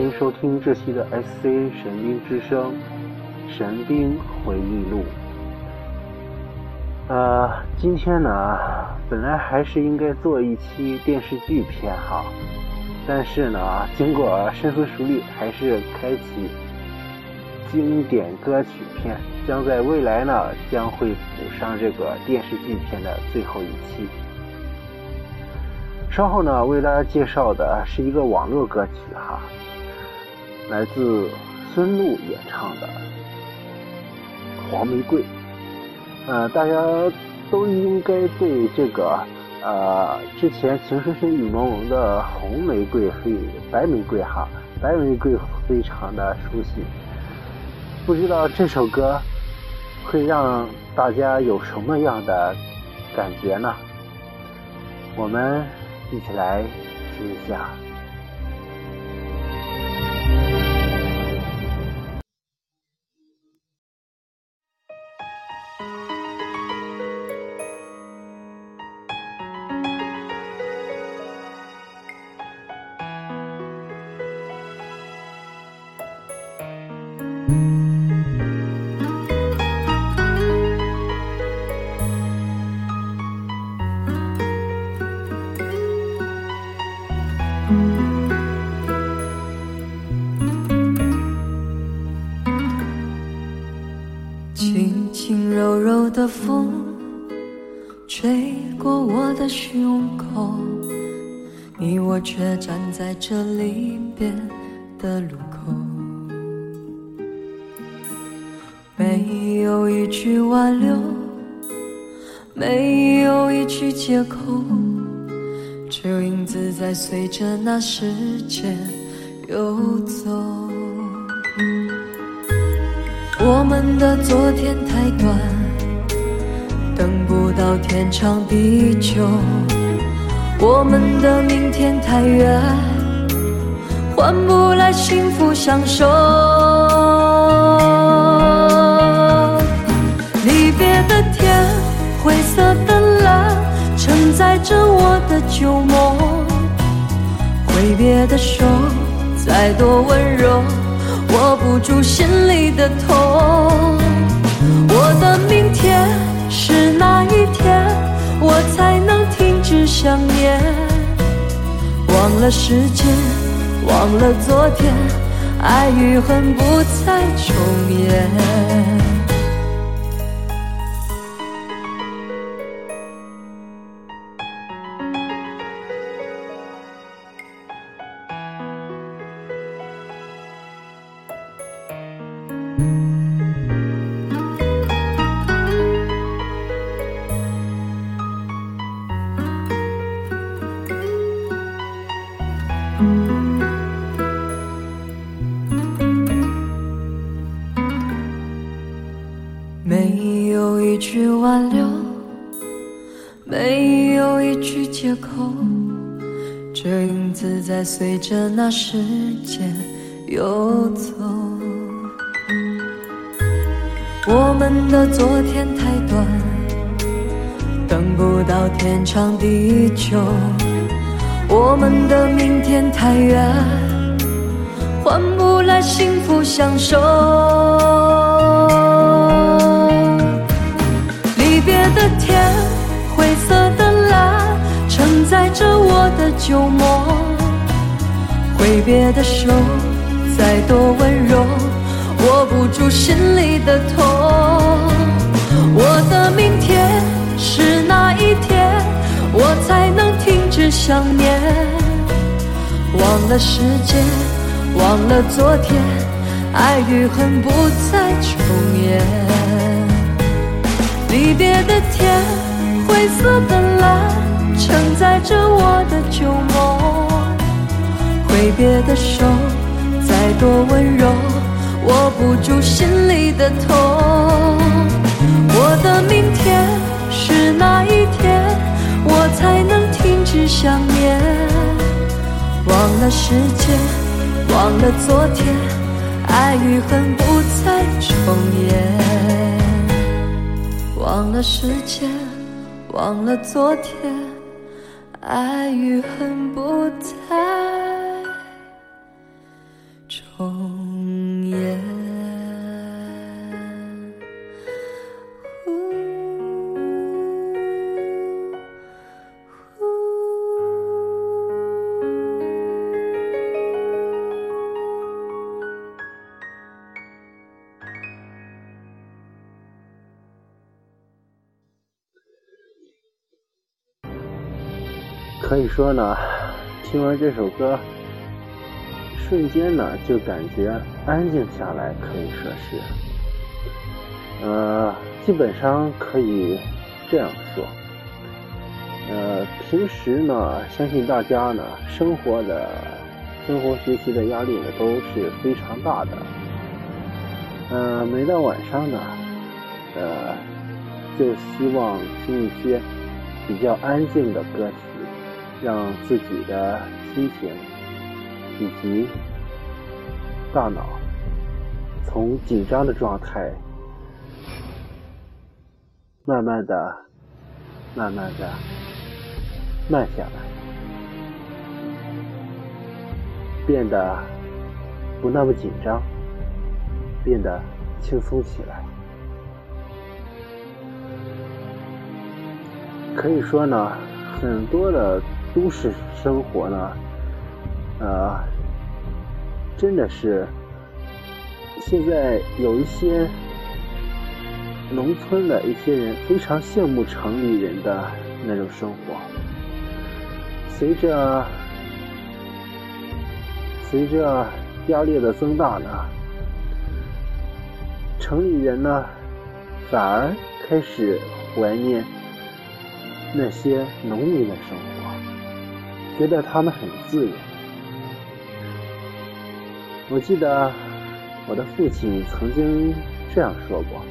欢迎收听这期的 SC 神兵之声《神兵回忆录》。呃，今天呢，本来还是应该做一期电视剧片哈，但是呢，经过深思熟虑，还是开启经典歌曲片，将在未来呢将会补上这个电视剧片的最后一期。稍后呢，为大家介绍的是一个网络歌曲哈，来自孙露演唱的《黄玫瑰》。呃，大家都应该对这个呃之前《情深深雨蒙蒙的红玫瑰非白玫瑰哈白玫瑰非常的熟悉，不知道这首歌会让大家有什么样的感觉呢？我们一起来听一下。在这离别的路口。没有一句挽留，没有一句借口，只有影子在随着那时间游走。我们的昨天太短，等不到天长地久；我们的明天太远，换不来幸福相守。离别的天，灰色的蓝，承载着我的旧梦；挥别的手，再多温柔。握不住心里的痛，我的明天是哪一天，我才能停止想念？忘了时间，忘了昨天，爱与恨不再重演。随着那时间游走。我们的昨天太短，等不到天长地久；我们的明天太远，换不来幸福相守。离别的天，灰色的蓝，承载着我的旧梦；挥别的手，再多温柔。握不住心里的痛，我的明天是哪一天，我才能停止想念？忘了时间，忘了昨天，爱与恨不再重演。离别的天，灰色的蓝，承载着我的旧梦；挥别的手，再多温柔。握不住心里的痛，我的明天是哪一天，我才能停止想念？忘了时间，忘了昨天，爱与恨不再重演。忘了时间，忘了昨天，爱与恨不再以说呢，听完这首歌，瞬间呢就感觉安静下来，可以说是，呃，基本上可以这样说，呃，平时呢，相信大家呢，生活的、生活学习的压力呢都是非常大的，呃，每到晚上呢，呃，就希望听一些比较安静的歌曲。让自己的心情以及大脑从紧张的状态，慢慢的、慢慢的慢下来，变得不那么紧张，变得轻松起来。可以说呢，很多的。都市生活呢，呃，真的是现在有一些农村的一些人非常羡慕城里人的那种生活。随着随着压力的增大呢，城里人呢反而开始怀念那些农民的生活。觉得他们很自由。我记得我的父亲曾经这样说过：“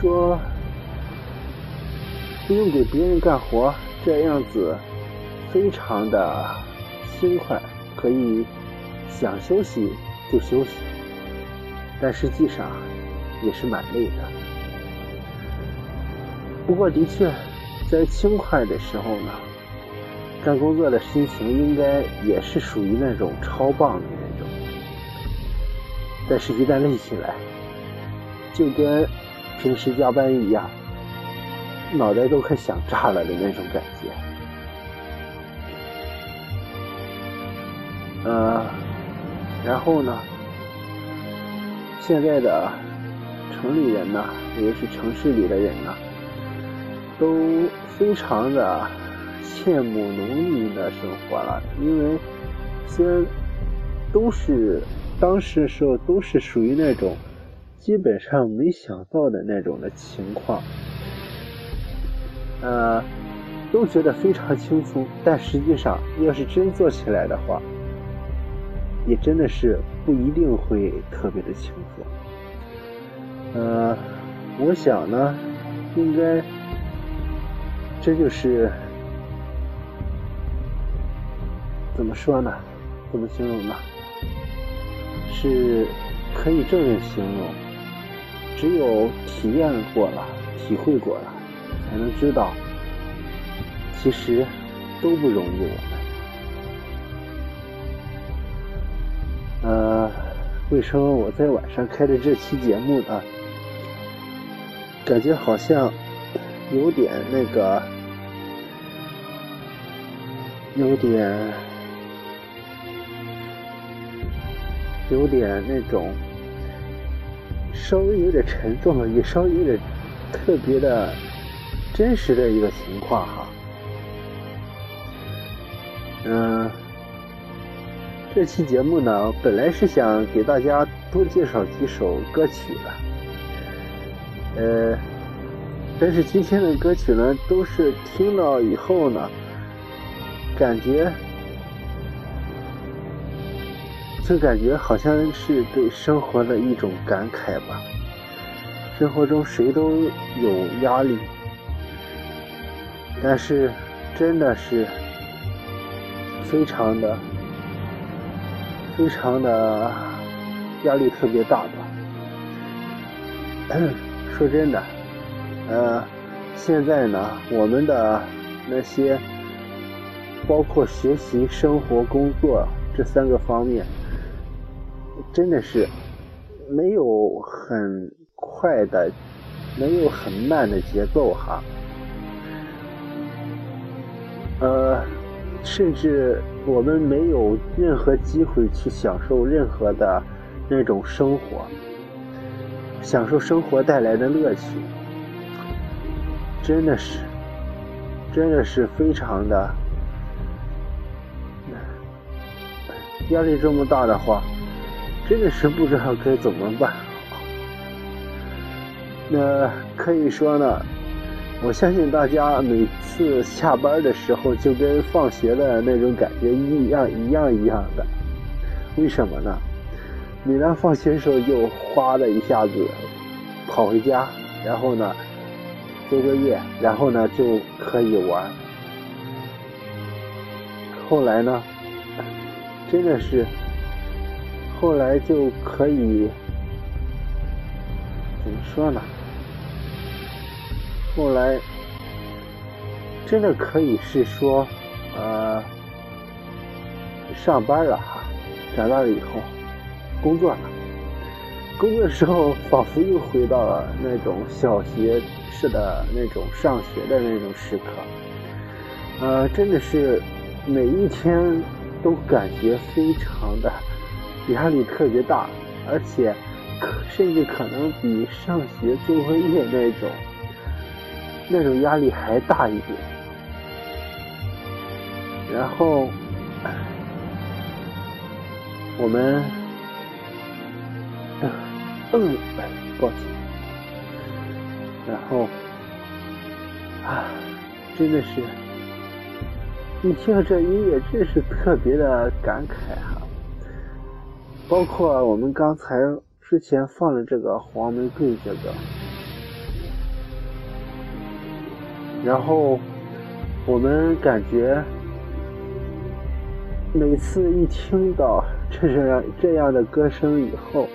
说不用给别人干活，这样子非常的轻快，可以想休息就休息。但实际上也是蛮累的。不过的确，在轻快的时候呢。”干工作的心情应该也是属于那种超棒的那种，但是，一旦累起来，就跟平时加班一样，脑袋都快想炸了的那种感觉。呃，然后呢，现在的城里人呢，也是城市里的人呢，都非常的。羡慕农民的生活了，因为虽然都是当时的时候都是属于那种基本上没想到的那种的情况，呃，都觉得非常轻松，但实际上要是真做起来的话，也真的是不一定会特别的轻松。呃，我想呢，应该这就是。怎么说呢？怎么形容呢？是可以这样形容：只有体验过了、体会过了，才能知道，其实都不容易。我们，呃，为什么我在晚上开的这期节目呢？感觉好像有点那个，有点。有点那种，稍微有点沉重了，也稍微有点特别的真实的一个情况哈。嗯，这期节目呢，本来是想给大家多介绍几首歌曲的，呃，但是今天的歌曲呢，都是听了以后呢，感觉。就感觉好像是对生活的一种感慨吧。生活中谁都有压力，但是真的是非常的、非常的压力特别大吧。说真的，呃，现在呢，我们的那些包括学习、生活、工作。这三个方面，真的是没有很快的，没有很慢的节奏哈。呃，甚至我们没有任何机会去享受任何的那种生活，享受生活带来的乐趣，真的是，真的是非常的。压力这么大的话，真的是不知道该怎么办。那可以说呢，我相信大家每次下班的时候就跟放学的那种感觉一样一样一样的。为什么呢？每当放学的时候就哗的一下子跑回家，然后呢做作业，然后呢就可以玩。后来呢？真的是，后来就可以怎么说呢？后来真的可以是说，呃，上班了哈，长大了以后工作了，工作的时候仿佛又回到了那种小学式的那种上学的那种时刻，呃，真的是每一天。都感觉非常的压力特别大，而且可甚至可能比上学做作业那种那种压力还大一点。然后我们嗯，抱歉，然后啊，真的是。一听了这音乐，真是特别的感慨啊。包括我们刚才之前放的这个《黄玫瑰》这个，然后我们感觉每次一听到这样这样的歌声以后，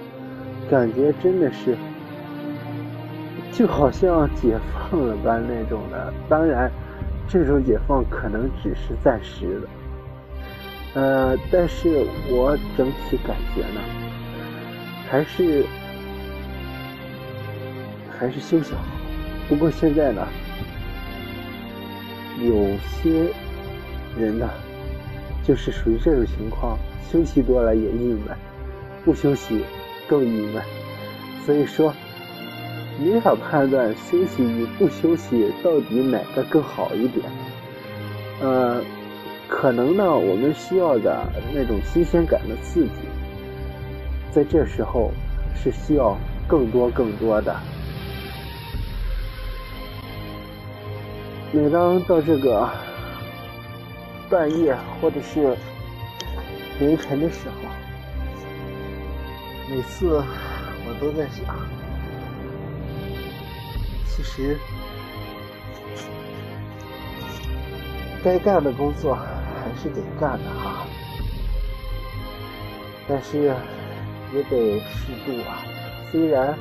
感觉真的是就好像解放了般那种的。当然。这种解放可能只是暂时的，呃，但是我整体感觉呢，还是还是休息好。不过现在呢，有些人呢，就是属于这种情况，休息多了也郁闷，不休息更郁闷，所以说。没法判断休息与不休息到底哪个更好一点。呃，可能呢，我们需要的那种新鲜感的刺激，在这时候是需要更多更多的。每当到这个半夜或者是凌晨的时候，每次我都在想。其实，该干的工作还是得干的哈，但是也得适度啊。虽然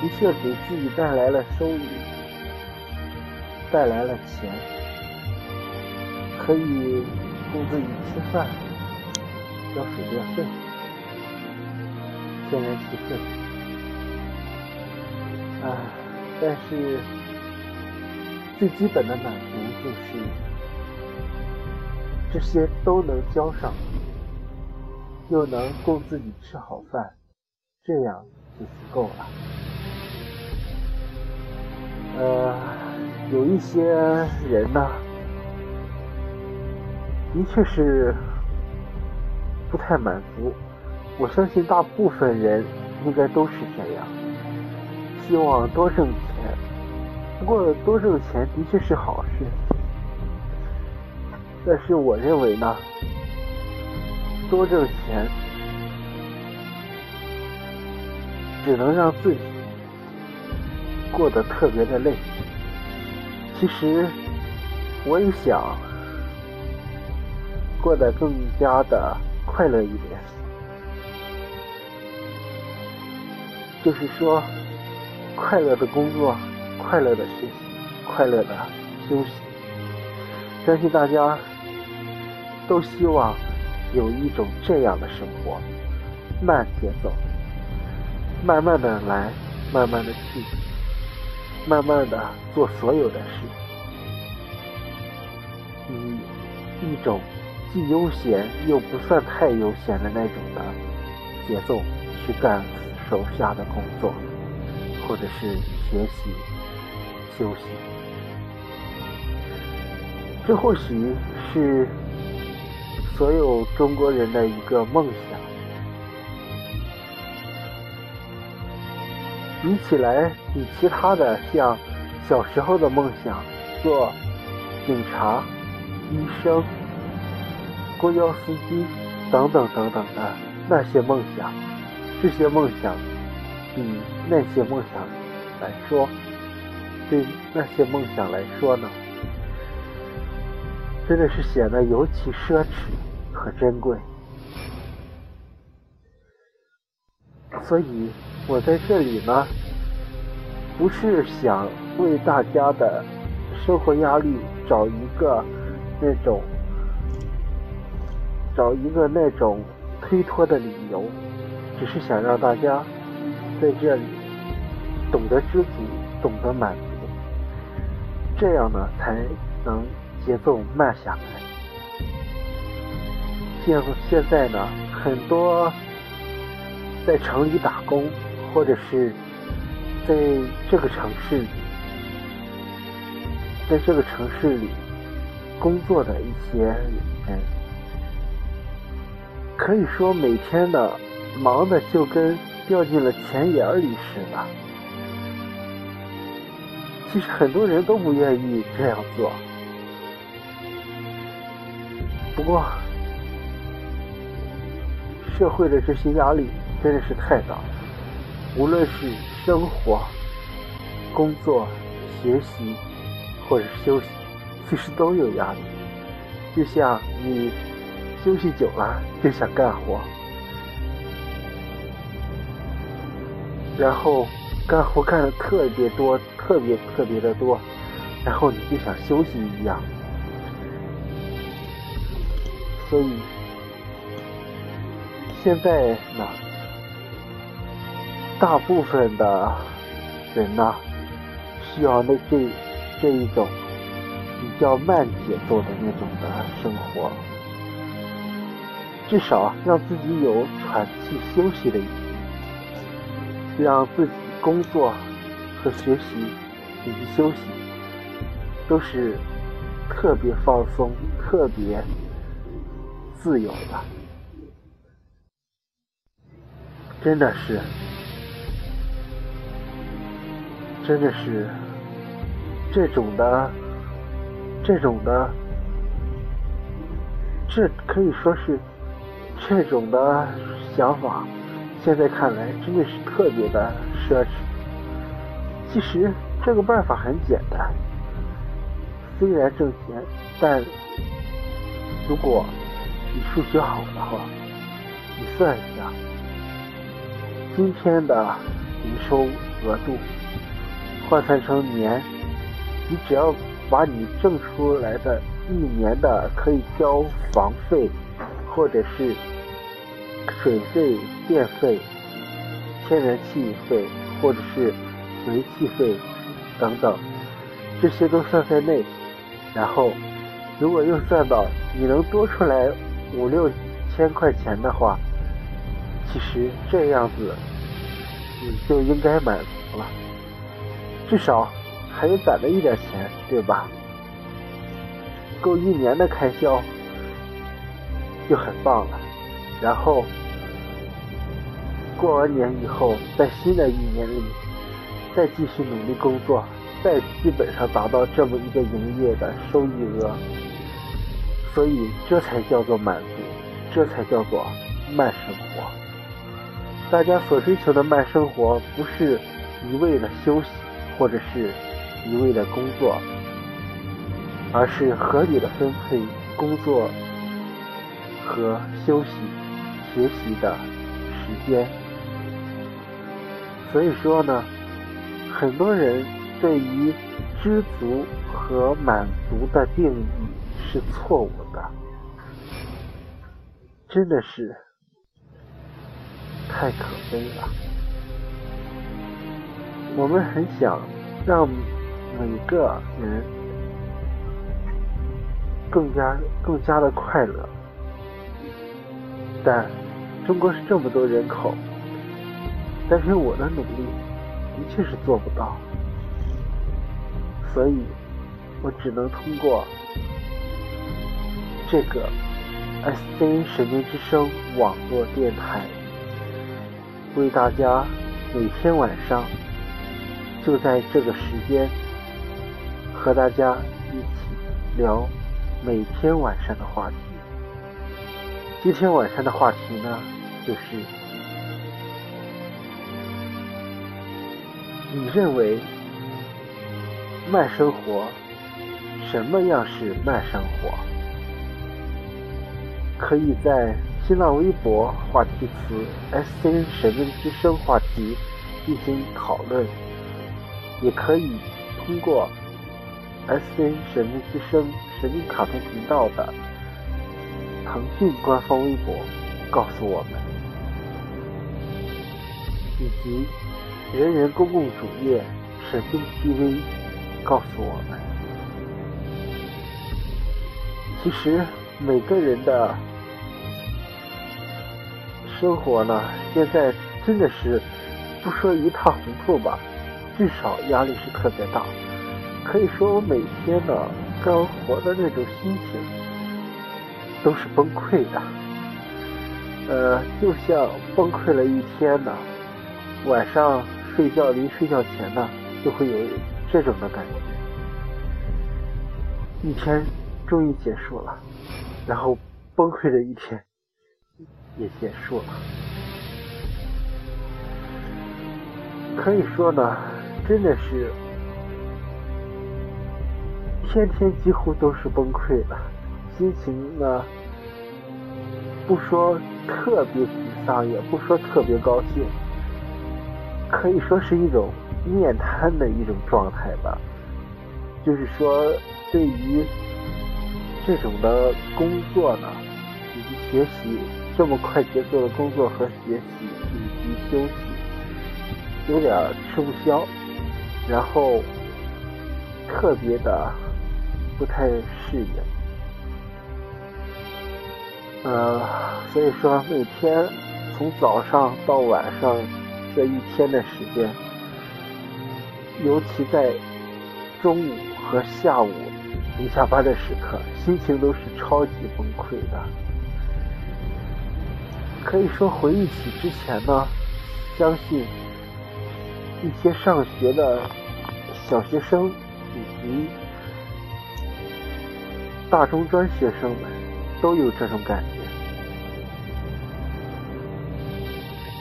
的确给自己带来了收益，带来了钱，可以供自己吃饭、交水电费、天然气费，啊。但是最基本的满足就是这些都能交上，又能供自己吃好饭，这样就足够了。呃，有一些人呢，的确是不太满足，我相信大部分人应该都是这样，希望多挣钱。不过多挣钱的确是好事，但是我认为呢，多挣钱只能让自己过得特别的累。其实我也想过得更加的快乐一点，就是说快乐的工作。快乐的学习，快乐的休息。相信大家都希望有一种这样的生活，慢节奏，慢慢的来，慢慢的去，慢慢的做所有的事，以一种既悠闲又不算太悠闲的那种的节奏去干手下的工作，或者是学习、休息。这或许是所有中国人的一个梦想。比起来，比其他的像小时候的梦想，做警察、医生、公交司机等等等等的那些梦想，这些梦想比那些梦想来说，对那些梦想来说呢？真的是显得尤其奢侈和珍贵，所以我在这里呢，不是想为大家的生活压力找一个那种找一个那种推脱的理由，只是想让大家在这里懂得知足，懂得满足，这样呢才能。节奏慢下来。现现在呢，很多在城里打工，或者是在这个城市，在这个城市里工作的一些人，可以说每天的忙的就跟掉进了钱眼里似的。其实很多人都不愿意这样做。不过，社会的这些压力真的是太大了。无论是生活、工作、学习，或者休息，其实都有压力。就像你休息久了就想干活，然后干活干的特别多、特别特别的多，然后你就想休息一样。所以，现在呢，大部分的人呢，需要那这这一种比较慢节奏的那种的生活，至少让自己有喘气休息的，让自己工作和学习以及休息都是特别放松、特别。自由的，真的是，真的是这种的，这种的，这可以说是这种的想法，现在看来真的是特别的奢侈。其实这个办法很简单，虽然挣钱，但如果。你数学好的话，你算一下，今天的营收额度换算成年，你只要把你挣出来的一年的可以交房费，或者是水费、电费、天然气费，或者是煤气费等等，这些都算在内，然后如果又算到你能多出来。五六千块钱的话，其实这样子你就应该满足了，至少还有攒了一点钱，对吧？够一年的开销就很棒了。然后过完年以后，在新的一年里再继续努力工作，再基本上达到这么一个营业的收益额。所以，这才叫做满足，这才叫做慢生活。大家所追求的慢生活，不是一味的休息，或者是一味的工作，而是合理的分配工作和休息、学习的时间。所以说呢，很多人对于知足和满足的定义。是错误的。真的是太可悲了。我们很想让每个人更加更加的快乐，但中国是这么多人口，但是我的努力的确是做不到，所以我只能通过这个 S C 神经之声网络电台，为大家每天晚上。就在这个时间，和大家一起聊每天晚上的话题。今天晚上的话题呢，就是你认为慢生活什么样是慢生活？可以在新浪微博话题词 “S N 神秘之声”话题进行讨论。也可以通过 S N 神秘之声神秘卡通频道的腾讯官方微博告诉我们，以及人人公共主页神秘 TV 告诉我们。其实每个人的生活呢，现在真的是不说一塌糊涂吧。至少压力是特别大，可以说我每天呢干活的那种心情都是崩溃的，呃，就像崩溃了一天呢，晚上睡觉临睡觉前呢就会有这种的感觉，一天终于结束了，然后崩溃的一天也结束了，可以说呢。真的是天天几乎都是崩溃的，心情呢不说特别沮丧，也不说特别高兴，可以说是一种面瘫的一种状态吧。就是说，对于这种的工作呢，以及学习这么快节奏的工作和学习以及休息，有点吃不消。然后特别的不太适应，呃，所以说每天从早上到晚上这一天的时间，尤其在中午和下午临下班的时刻，心情都是超级崩溃的。可以说回忆起之前呢，相信。一些上学的小学生以及大中专学生们都有这种感觉，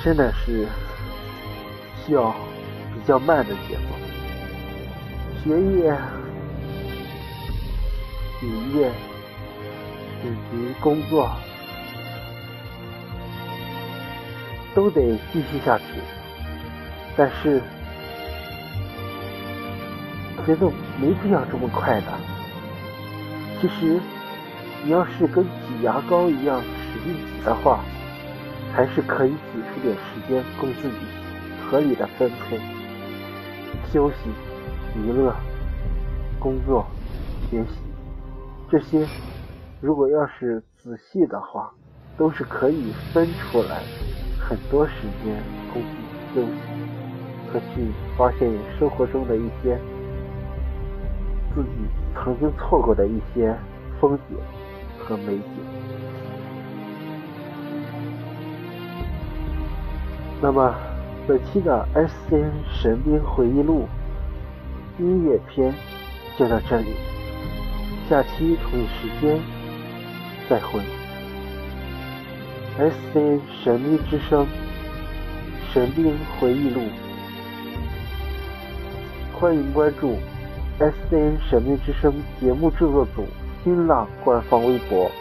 真的是需要比较慢的节奏，学业、学业以及工作都得继续下去。但是，节奏没必要这么快的。其实，你要是跟挤牙膏一样使劲挤的话，还是可以挤出点时间供自己合理的分配，休息、娱乐、工作、学习这些，如果要是仔细的话，都是可以分出来很多时间供自己休息。和去发现生活中的一些自己曾经错过的一些风景和美景。那么，本期的 S C N 神兵回忆录音乐篇就到这里，下期同一时间再会。S N 神秘之声神兵回忆录。欢迎关注 S N 神秘之声节目制作组新浪官方微博，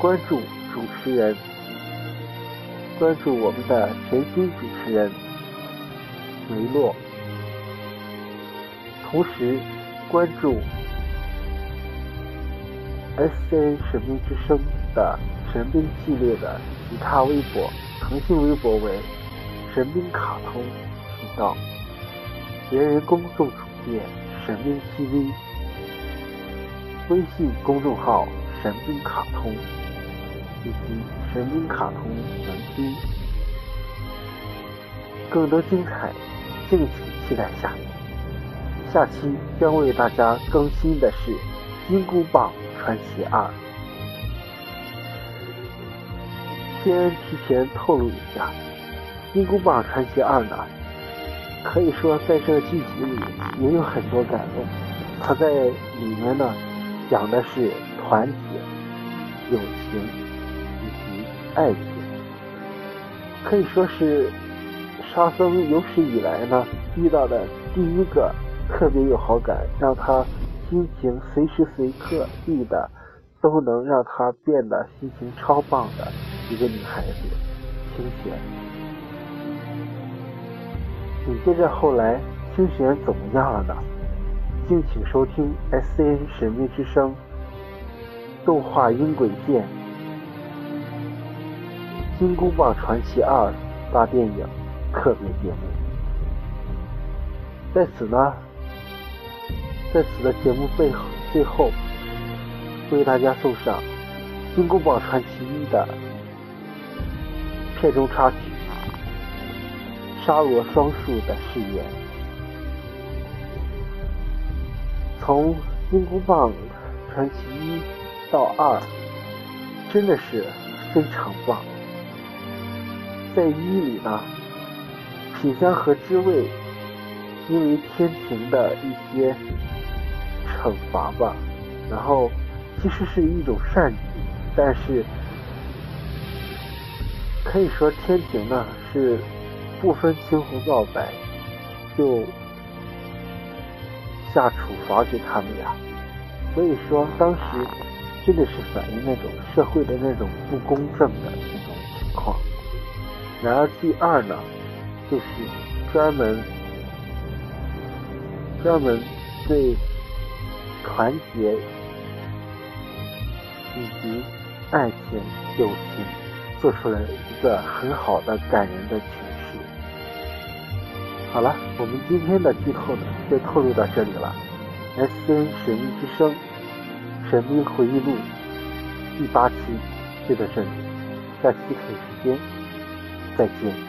关注主持人，关注我们的全新主持人梅洛，同时关注 S N 神秘之声的神兵系列的其他微博，腾讯微博为神兵卡通。频道，别人公众主页神兵 TV，微信公众号神兵卡通以及神兵卡通全拼，更多精彩，敬请期待下。下期将为大家更新的是《金箍棒。传奇二》。先提前透露一下，《金箍棒传奇二》呢，可以说在这个剧集里也有很多改动。它在里面呢，讲的是团结、友情以及爱情，可以说是沙僧有史以来呢遇到的第一个。特别有好感，让他心情随时随刻地的都能让他变得心情超棒的一个女孩子，清玄。紧接着后来清玄怎么样了呢？敬请收听《S N 神秘之声》动画音轨线《金箍棒传奇二》大电影特别节目。在此呢。在此的节目背后，最后为大家送上《金箍棒传奇一》的片中插曲《沙罗双树的誓言》。从《金箍棒传奇一》到二，真的是非常棒。在一里呢，品香和知味因为天庭的一些。惩罚吧，然后其实是一种善举，但是可以说天庭呢是不分青红皂白就下处罚给他们呀，所以说当时真的是反映那种社会的那种不公正的这种情况。然而第二呢，就是专门专门对。团结以及爱情、友情，做出了一个很好的感人的诠释。好了，我们今天的剧透呢，就透露到这里了。S N 神秘之声《神秘回忆录》第八期就到这里，下期同时间再见。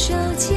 手机。